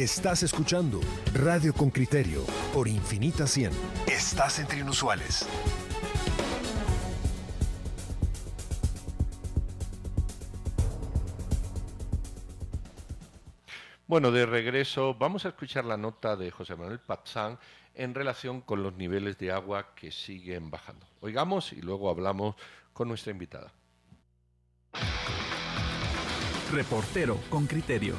Estás escuchando Radio con Criterio por Infinita 100. Estás entre inusuales. Bueno, de regreso vamos a escuchar la nota de José Manuel Patzán en relación con los niveles de agua que siguen bajando. Oigamos y luego hablamos con nuestra invitada. Reportero con criterio.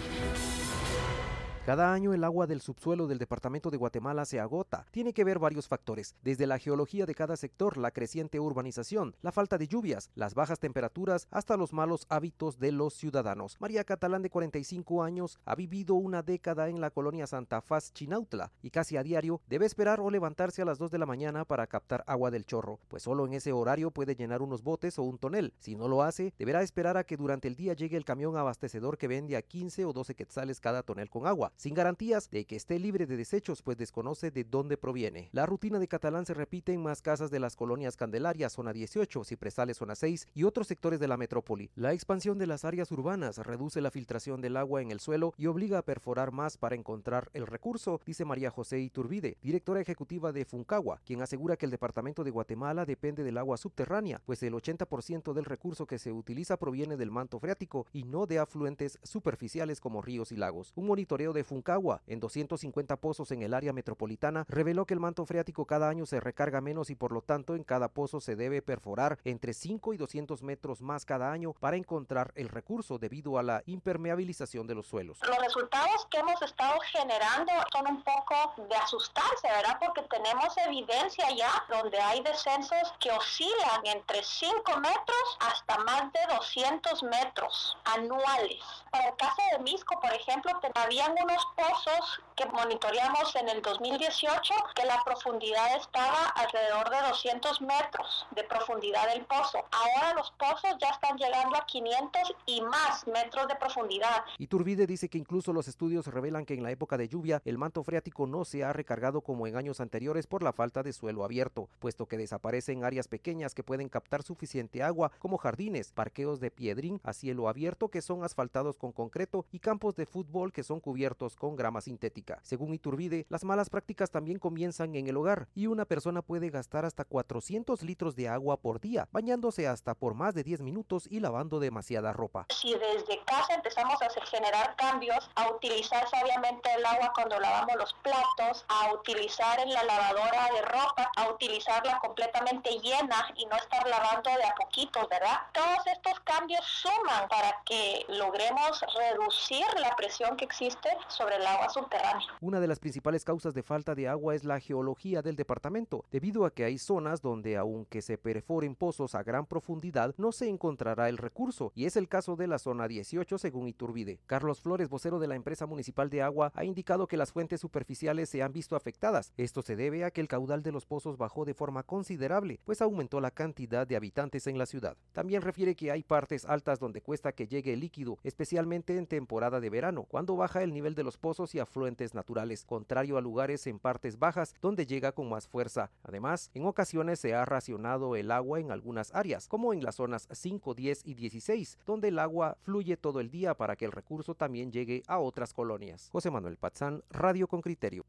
Cada año el agua del subsuelo del departamento de Guatemala se agota. Tiene que ver varios factores, desde la geología de cada sector, la creciente urbanización, la falta de lluvias, las bajas temperaturas, hasta los malos hábitos de los ciudadanos. María Catalán, de 45 años, ha vivido una década en la colonia Santa Faz Chinautla y casi a diario debe esperar o levantarse a las 2 de la mañana para captar agua del chorro, pues solo en ese horario puede llenar unos botes o un tonel. Si no lo hace, deberá esperar a que durante el día llegue el camión abastecedor que vende a 15 o 12 quetzales cada tonel con agua sin garantías de que esté libre de desechos, pues desconoce de dónde proviene. La rutina de Catalán se repite en más casas de las colonias Candelaria, zona 18, Cipresales, zona 6 y otros sectores de la metrópoli. La expansión de las áreas urbanas reduce la filtración del agua en el suelo y obliga a perforar más para encontrar el recurso, dice María José Iturbide, directora ejecutiva de Funcagua, quien asegura que el departamento de Guatemala depende del agua subterránea, pues el 80% del recurso que se utiliza proviene del manto freático y no de afluentes superficiales como ríos y lagos. Un monitoreo de Funcagua, en 250 pozos en el área metropolitana, reveló que el manto freático cada año se recarga menos y por lo tanto en cada pozo se debe perforar entre 5 y 200 metros más cada año para encontrar el recurso debido a la impermeabilización de los suelos. Los resultados que hemos estado generando son un poco de asustarse, ¿verdad? Porque tenemos evidencia ya donde hay descensos que oscilan entre 5 metros hasta más de 200 metros anuales. Para el caso de Misco, por ejemplo, habían unos pozos que monitoreamos en el 2018 que la profundidad estaba alrededor de 200 metros de profundidad del pozo. Ahora los pozos ya están llegando a 500 y más metros de profundidad. Iturbide dice que incluso los estudios revelan que en la época de lluvia el manto freático no se ha recargado como en años anteriores por la falta de suelo abierto, puesto que desaparecen áreas pequeñas que pueden captar suficiente agua como jardines, parqueos de piedrín a cielo abierto que son asfaltados con concreto y campos de fútbol que son cubiertos con grama sintética. Según Iturbide, las malas prácticas también comienzan en el hogar y una persona puede gastar hasta 400 litros de agua por día, bañándose hasta por más de 10 minutos y lavando demasiada ropa. Si desde casa empezamos a generar cambios, a utilizar sabiamente el agua cuando lavamos los platos, a utilizar en la lavadora de ropa, a utilizarla completamente llena y no estar lavando de a poquitos, ¿verdad? Todos estos cambios suman para que logremos reducir la presión que existe sobre el agua subterránea. Una de las principales causas de falta de agua es la geología del departamento, debido a que hay zonas donde aunque se perforen pozos a gran profundidad, no se encontrará el recurso, y es el caso de la zona 18 según Iturbide. Carlos Flores, vocero de la empresa municipal de agua, ha indicado que las fuentes superficiales se han visto afectadas. Esto se debe a que el caudal de los pozos bajó de forma considerable, pues aumentó la cantidad de habitantes en la ciudad. También refiere que hay partes altas donde cuesta que llegue el líquido, especialmente en temporada de verano, cuando baja el nivel de los pozos y afluentes naturales, contrario a lugares en partes bajas donde llega con más fuerza. Además, en ocasiones se ha racionado el agua en algunas áreas, como en las zonas 5, 10 y 16, donde el agua fluye todo el día para que el recurso también llegue a otras colonias. José Manuel Patzán, Radio con Criterio.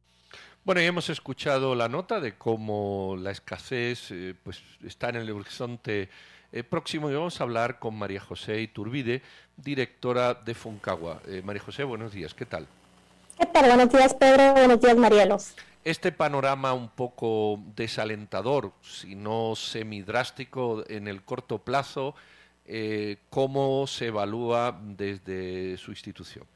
Bueno, ya hemos escuchado la nota de cómo la escasez eh, pues, está en el horizonte eh, próximo y vamos a hablar con María José Iturbide, directora de Foncagua. Eh, María José, buenos días, ¿qué tal? ¿Qué tal? Buenos días, Pedro. Buenos días, Marielos. Este panorama un poco desalentador, si no semidrástico en el corto plazo, eh, ¿cómo se evalúa desde su institución?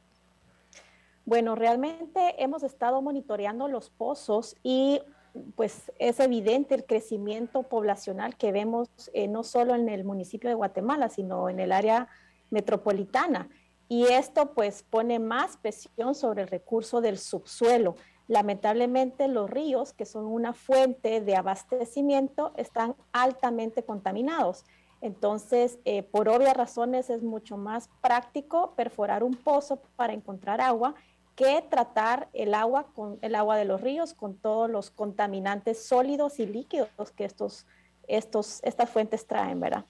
Bueno, realmente hemos estado monitoreando los pozos y pues es evidente el crecimiento poblacional que vemos eh, no solo en el municipio de Guatemala, sino en el área metropolitana. Y esto pues pone más presión sobre el recurso del subsuelo. Lamentablemente los ríos, que son una fuente de abastecimiento, están altamente contaminados. Entonces, eh, por obvias razones es mucho más práctico perforar un pozo para encontrar agua que tratar el agua con el agua de los ríos con todos los contaminantes sólidos y líquidos que estos, estos, estas fuentes traen, ¿verdad?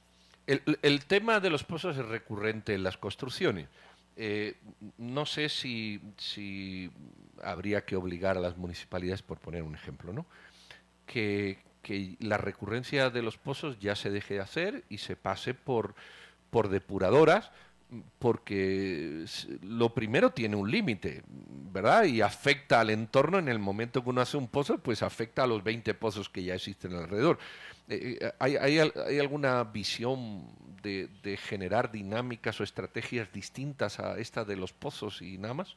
El, el tema de los pozos es recurrente en las construcciones. Eh, no sé si, habría que obligar a las municipalidades, por poner un ejemplo, ¿no? que, la recurrencia de los pozos ya se deje de hacer y se pase por, depuradoras, porque lo primero tiene un límite, ¿verdad? Y afecta al entorno en el momento que uno hace un pozo, pues afecta a los 20 pozos que ya existen alrededor. Eh, eh, ¿hay, hay, alguna visión de, generar dinámicas o estrategias distintas a esta de los pozos y nada más?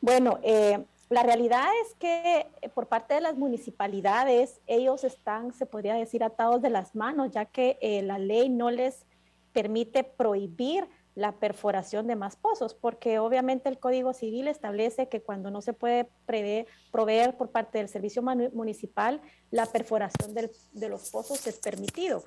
Bueno, eh, la realidad es que por parte de las municipalidades, ellos están, se podría decir, atados de las manos, ya que la ley no les permite prohibir la perforación de más pozos, porque obviamente el Código Civil establece que cuando no se puede prever, proveer por parte del servicio municipal, la perforación de los pozos es permitido.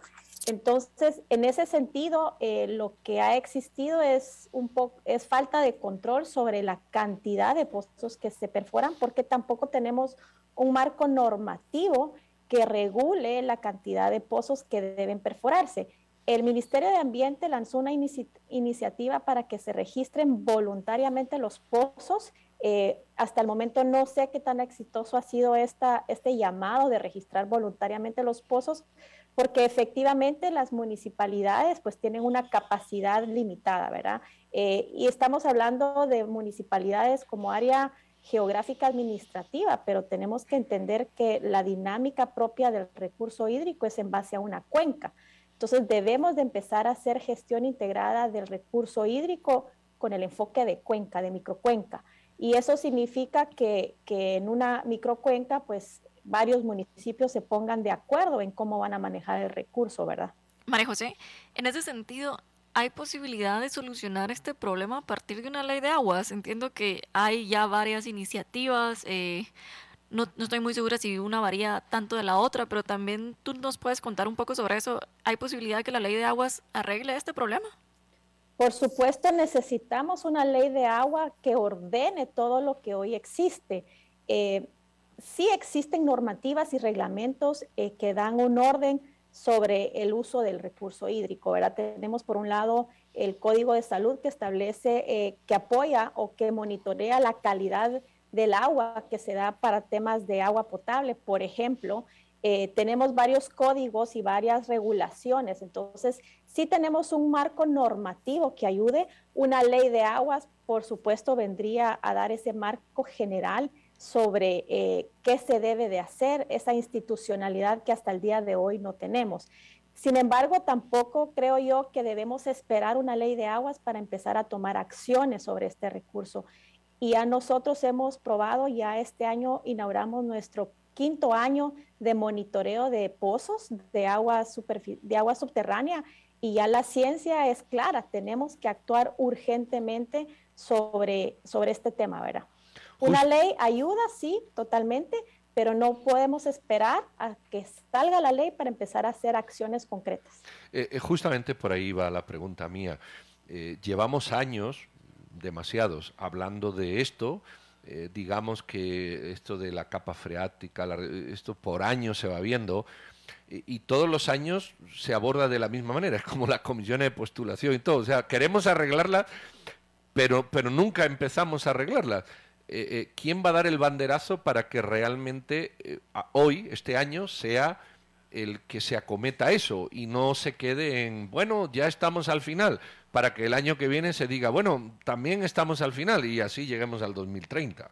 Entonces, en ese sentido, eh, lo que ha existido es un poco es falta de control sobre la cantidad de pozos que se perforan, porque tampoco tenemos un marco normativo que regule la cantidad de pozos que deben perforarse. El Ministerio de Ambiente lanzó una iniciativa para que se registren voluntariamente los pozos. Eh, hasta el momento no sé qué tan exitoso ha sido este llamado de registrar voluntariamente los pozos, porque efectivamente las municipalidades pues tienen una capacidad limitada, ¿verdad? Eh, y estamos hablando de municipalidades como área geográfica administrativa, pero tenemos que entender que la dinámica propia del recurso hídrico es en base a una cuenca. Entonces debemos de empezar a hacer gestión integrada del recurso hídrico con el enfoque de cuenca, de microcuenca. Y eso significa que, que en una microcuenca, pues varios municipios se pongan de acuerdo en cómo van a manejar el recurso, ¿verdad? María José, en ese sentido, ¿hay posibilidad de solucionar este problema a partir de una ley de aguas? Entiendo que hay ya varias iniciativas, eh, no, estoy muy segura si una varía tanto de la otra, pero también tú nos puedes contar un poco sobre eso. ¿Hay posibilidad de que la ley de aguas arregle este problema? Por supuesto, necesitamos una ley de agua que ordene todo lo que hoy existe. Eh, sí existen normativas y reglamentos eh, que dan un orden sobre el uso del recurso hídrico. ¿verdad? Tenemos por un lado el Código de Salud que establece, eh, que apoya o que monitorea la calidad del agua que se da para temas de agua potable. Por ejemplo, eh, tenemos varios códigos y varias regulaciones. Entonces, si tenemos un marco normativo que ayude. Una ley de aguas, por supuesto, vendría a dar ese marco general sobre eh, qué se debe de hacer, esa institucionalidad que hasta el día de hoy no tenemos. Sin embargo, tampoco creo yo que debemos esperar una ley de aguas para empezar a tomar acciones sobre este recurso. Y ya nosotros hemos probado, ya este año inauguramos nuestro quinto año de monitoreo de pozos de agua, de agua subterránea y ya la ciencia es clara, tenemos que actuar urgentemente sobre, sobre este tema, ¿verdad? Una ley ayuda, sí, totalmente, pero no podemos esperar a que salga la ley para empezar a hacer acciones concretas. Eh, eh, justamente por ahí va la pregunta mía. Eh, llevamos años demasiados hablando de esto. Eh, digamos que esto de la capa freática, esto por años se va viendo y, todos los años se aborda de la misma manera, es como la comisión de postulación y todo. O sea, queremos arreglarla, pero, pero nunca empezamos a arreglarla. Eh, eh, ¿Quién va a dar el banderazo para que realmente hoy, este año, sea el que se acometa eso y no se quede en, bueno, ya estamos al final? para que el año que viene se diga, bueno, también estamos al final y así lleguemos al 2030.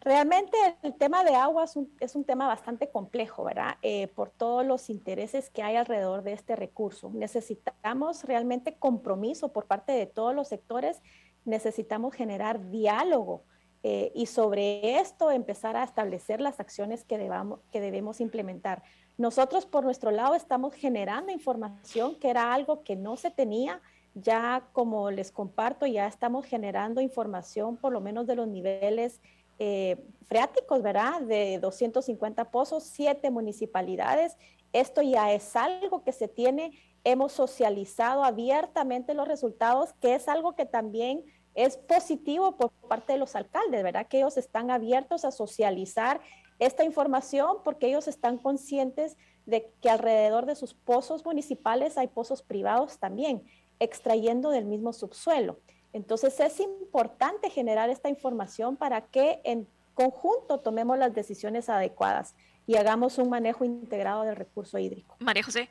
Realmente el tema de agua es un, tema bastante complejo, ¿verdad? Eh, por todos los intereses que hay alrededor de este recurso. Necesitamos realmente compromiso por parte de todos los sectores, necesitamos generar diálogo eh, y sobre esto empezar a establecer las acciones que, debamos, que debemos implementar. Nosotros por nuestro lado estamos generando información que era algo que no se tenía ya como les comparto, ya estamos generando información por lo menos de los niveles eh, freáticos, ¿verdad? De 250 pozos, siete municipalidades. Esto ya es algo que se tiene, hemos socializado abiertamente los resultados, que es algo que también es positivo por parte de los alcaldes, ¿verdad? Que ellos están abiertos a socializar esta información porque ellos están conscientes de que alrededor de sus pozos municipales hay pozos privados también extrayendo del mismo subsuelo. Entonces es importante generar esta información para que en conjunto tomemos las decisiones adecuadas y hagamos un manejo integrado del recurso hídrico. María José,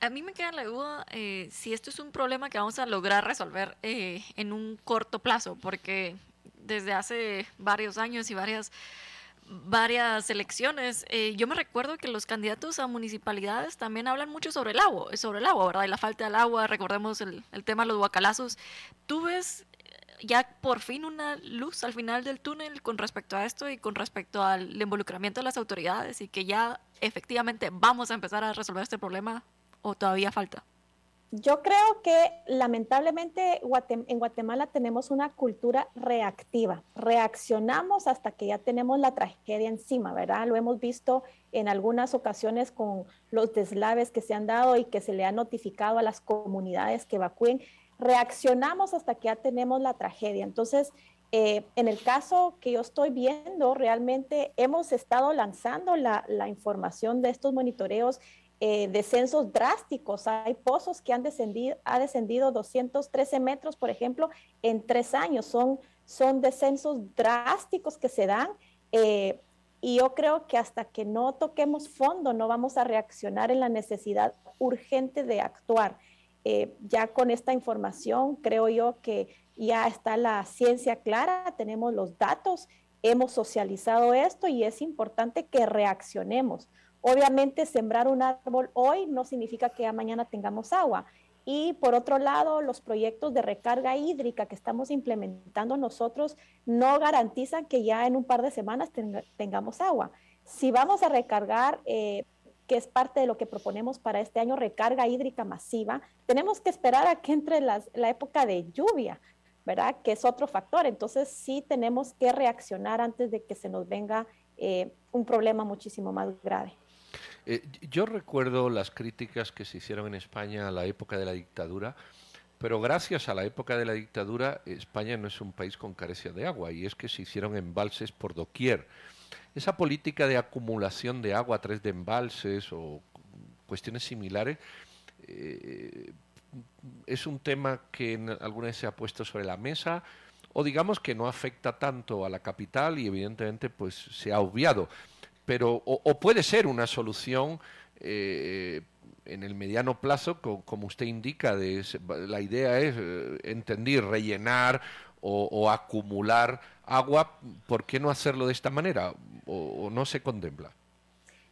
a mí me queda la duda eh, si esto es un problema que vamos a lograr resolver eh, en un corto plazo, porque desde hace varios años y varias varias elecciones, eh, yo me recuerdo que los candidatos a municipalidades también hablan mucho sobre el agua, sobre el agua, ¿verdad? Y la falta del agua, recordemos el, el tema de los guacalazos. ¿Tú ves ya por fin una luz al final del túnel con respecto a esto y con respecto al involucramiento de las autoridades y que ya efectivamente vamos a empezar a resolver este problema o todavía falta? Yo creo que lamentablemente en Guatemala tenemos una cultura reactiva. Reaccionamos hasta que ya tenemos la tragedia encima, ¿verdad? Lo hemos visto en algunas ocasiones con los deslaves que se han dado y que se le ha notificado a las comunidades que evacúen reaccionamos hasta que ya tenemos la tragedia. Entonces, eh, en el caso que yo estoy viendo, realmente hemos estado lanzando la, información de estos monitoreos, eh, descensos drásticos. Hay pozos que han descendido, ha descendido 213 metros, por ejemplo, en tres años. Son, son descensos drásticos que se dan. Eh, y yo creo que hasta que no toquemos fondo, no vamos a reaccionar en la necesidad urgente de actuar. Eh, ya con esta información creo yo que ya está la ciencia clara, tenemos los datos, hemos socializado esto y es importante que reaccionemos. Obviamente sembrar un árbol hoy no significa que mañana tengamos agua. Y por otro lado, los proyectos de recarga hídrica que estamos implementando nosotros no garantizan que ya en un par de semanas tengamos agua. Si vamos a recargar eh, que es parte de lo que proponemos para este año, recarga hídrica masiva, tenemos que esperar a que entre la época de lluvia, ¿verdad? Que es otro factor. Entonces sí tenemos que reaccionar antes de que se nos venga eh, un problema muchísimo más grave. Eh, yo recuerdo las críticas que se hicieron en España a la época de la dictadura, pero gracias a la época de la dictadura, España no es un país con carencia de agua, y es que se hicieron embalses por doquier. Esa política de acumulación de agua a través de embalses o cuestiones similares eh, es un tema que alguna vez se ha puesto sobre la mesa o digamos que no afecta tanto a la capital y evidentemente pues se ha obviado pero o, puede ser una solución eh, en el mediano plazo, como usted indica, de, la idea es, eh, entender, rellenar o, acumular agua, ¿por qué no hacerlo de esta manera? ¿O, no se contempla?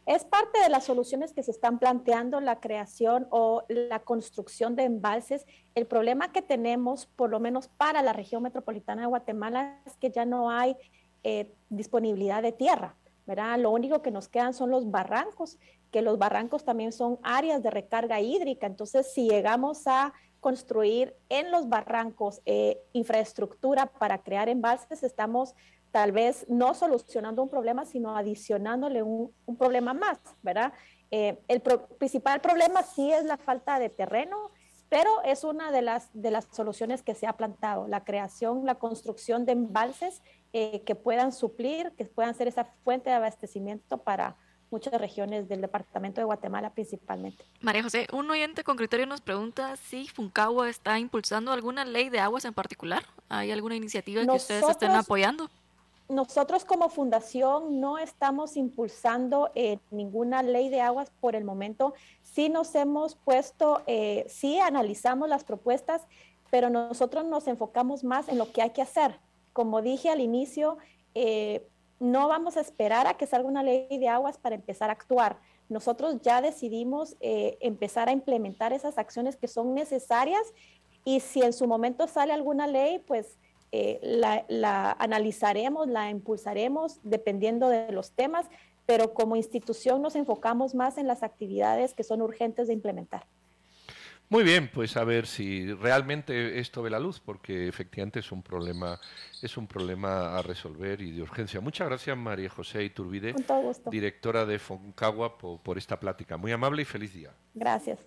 Es parte de las soluciones que se están planteando, la creación o la construcción de embalses. El problema que tenemos, por lo menos para la región metropolitana de Guatemala, es que ya no hay eh, disponibilidad de tierra, ¿verdad? Lo único que nos quedan son los barrancos, que los barrancos también son áreas de recarga hídrica. Entonces, si llegamos a construir en los barrancos eh, infraestructura para crear embalses, estamos tal vez no solucionando un problema, sino adicionándole un, problema más, ¿verdad? Eh, el principal problema sí es la falta de terreno, pero es una de las, de las soluciones que se ha plantado, la creación, la construcción de embalses eh, que puedan suplir, que puedan ser esa fuente de abastecimiento para, muchas regiones del departamento de Guatemala principalmente. María José, un oyente con criterio nos pregunta si Funcagua está impulsando alguna ley de aguas en particular. ¿Hay alguna iniciativa que ustedes estén apoyando? Nosotros como fundación no estamos impulsando eh, ninguna ley de aguas por el momento. Sí nos hemos puesto, eh, sí analizamos las propuestas, pero nosotros nos enfocamos más en lo que hay que hacer. Como dije al inicio, eh, no vamos a esperar a que salga una ley de aguas para empezar a actuar. Nosotros ya decidimos empezar a implementar esas acciones que son necesarias y si en su momento sale alguna ley, pues eh, la, analizaremos, la impulsaremos dependiendo de los temas, pero como institución nos enfocamos más en las actividades que son urgentes de implementar. Muy bien, pues a ver si realmente esto ve la luz, porque efectivamente es un problema, es un problema a resolver y de urgencia. Muchas gracias María José Iturbide, directora de Foncagua, por esta plática. Muy amable y feliz día. Gracias.